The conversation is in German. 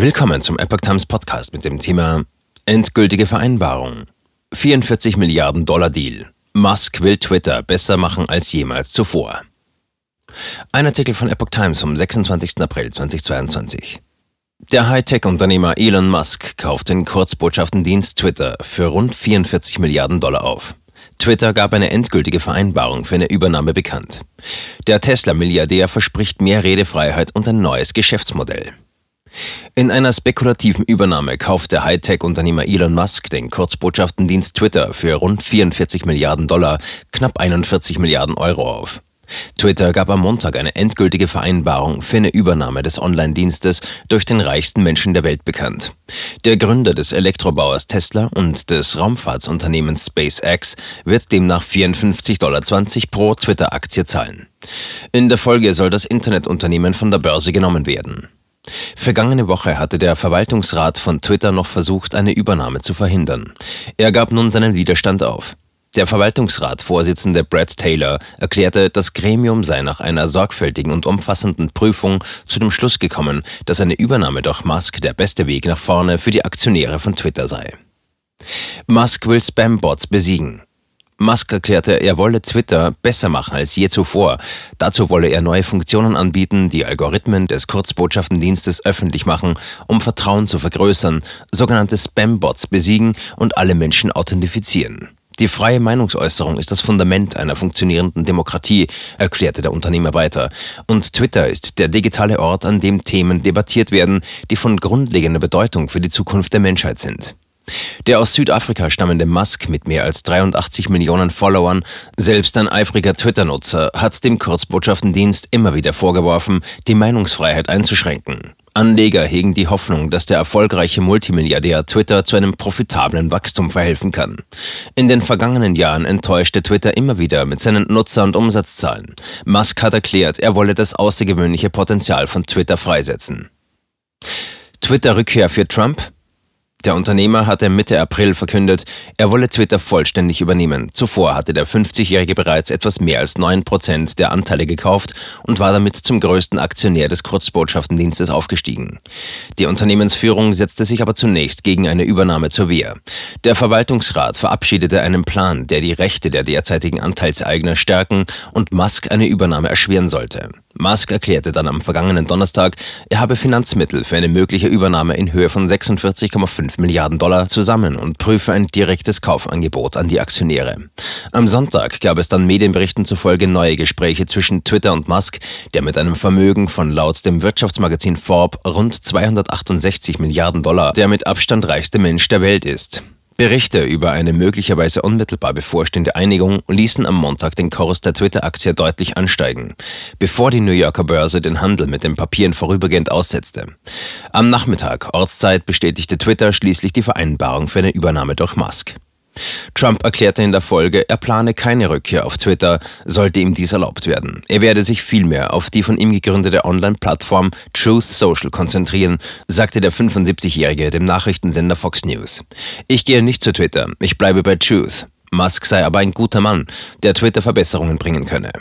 Willkommen zum Epoch Times Podcast mit dem Thema Endgültige Vereinbarung. 44 Milliarden Dollar Deal. Musk will Twitter besser machen als jemals zuvor. Ein Artikel von Epoch Times vom 26. April 2022. Der Hightech-Unternehmer Elon Musk kauft den Kurzbotschaftendienst Twitter für rund 44 Milliarden Dollar auf. Twitter gab eine endgültige Vereinbarung für eine Übernahme bekannt. Der Tesla-Milliardär verspricht mehr Redefreiheit und ein neues Geschäftsmodell. In einer spekulativen Übernahme kauft der Hightech-Unternehmer Elon Musk den Kurzbotschaftendienst Twitter für rund 44 Milliarden Dollar, knapp 41 Milliarden Euro auf. Twitter gab am Montag eine endgültige Vereinbarung für eine Übernahme des Online-Dienstes durch den reichsten Menschen der Welt bekannt. Der Gründer des Elektrobauers Tesla und des Raumfahrtsunternehmens SpaceX wird demnach 54,20 Dollar pro Twitter-Aktie zahlen. In der Folge soll das Internetunternehmen von der Börse genommen werden. Vergangene Woche hatte der Verwaltungsrat von Twitter noch versucht, eine Übernahme zu verhindern. Er gab nun seinen Widerstand auf. Der Verwaltungsratsvorsitzende Brad Taylor erklärte, das Gremium sei nach einer sorgfältigen und umfassenden Prüfung zu dem Schluss gekommen, dass eine Übernahme durch Musk der beste Weg nach vorne für die Aktionäre von Twitter sei. Musk will Spam-Bots besiegen. Musk erklärte, er wolle Twitter besser machen als je zuvor. Dazu wolle er neue Funktionen anbieten, die Algorithmen des Kurzbotschaftendienstes öffentlich machen, um Vertrauen zu vergrößern, sogenannte Spam-Bots besiegen und alle Menschen authentifizieren. Die freie Meinungsäußerung ist das Fundament einer funktionierenden Demokratie, erklärte der Unternehmer weiter. Und Twitter ist der digitale Ort, an dem Themen debattiert werden, die von grundlegender Bedeutung für die Zukunft der Menschheit sind. Der aus Südafrika stammende Musk mit mehr als 83 Millionen Followern, selbst ein eifriger Twitter-Nutzer, hat dem Kurzbotschaftendienst immer wieder vorgeworfen, die Meinungsfreiheit einzuschränken. Anleger hegen die Hoffnung, dass der erfolgreiche Multimilliardär Twitter zu einem profitablen Wachstum verhelfen kann. In den vergangenen Jahren enttäuschte Twitter immer wieder mit seinen Nutzer- und Umsatzzahlen. Musk hat erklärt, er wolle das außergewöhnliche Potenzial von Twitter freisetzen. Twitter-Rückkehr für Trump? Der Unternehmer hatte Mitte April verkündet, er wolle Twitter vollständig übernehmen. Zuvor hatte der 50-Jährige bereits etwas mehr als 9% der Anteile gekauft und war damit zum größten Aktionär des Kurzbotschaftendienstes aufgestiegen. Die Unternehmensführung setzte sich aber zunächst gegen eine Übernahme zur Wehr. Der Verwaltungsrat verabschiedete einen Plan, der die Rechte der derzeitigen Anteilseigner stärken und Musk eine Übernahme erschweren sollte. Musk erklärte dann am vergangenen Donnerstag, er habe Finanzmittel für eine mögliche Übernahme in Höhe von 46,5 Milliarden Dollar zusammen und prüfe ein direktes Kaufangebot an die Aktionäre. Am Sonntag gab es dann Medienberichten zufolge neue Gespräche zwischen Twitter und Musk, der mit einem Vermögen von laut dem Wirtschaftsmagazin Forbes rund 268 Milliarden Dollar der mit Abstand reichste Mensch der Welt ist. Berichte über eine möglicherweise unmittelbar bevorstehende Einigung ließen am Montag den Kurs der Twitter-Aktie deutlich ansteigen, bevor die New Yorker Börse den Handel mit den Papieren vorübergehend aussetzte. Am Nachmittag Ortszeit bestätigte Twitter schließlich die Vereinbarung für eine Übernahme durch Musk. Trump erklärte in der Folge, er plane keine Rückkehr auf Twitter, sollte ihm dies erlaubt werden. Er werde sich vielmehr auf die von ihm gegründete Online-Plattform Truth Social konzentrieren, sagte der 75-Jährige dem Nachrichtensender Fox News. Ich gehe nicht zu Twitter, ich bleibe bei Truth. Musk sei aber ein guter Mann, der Twitter Verbesserungen bringen könne.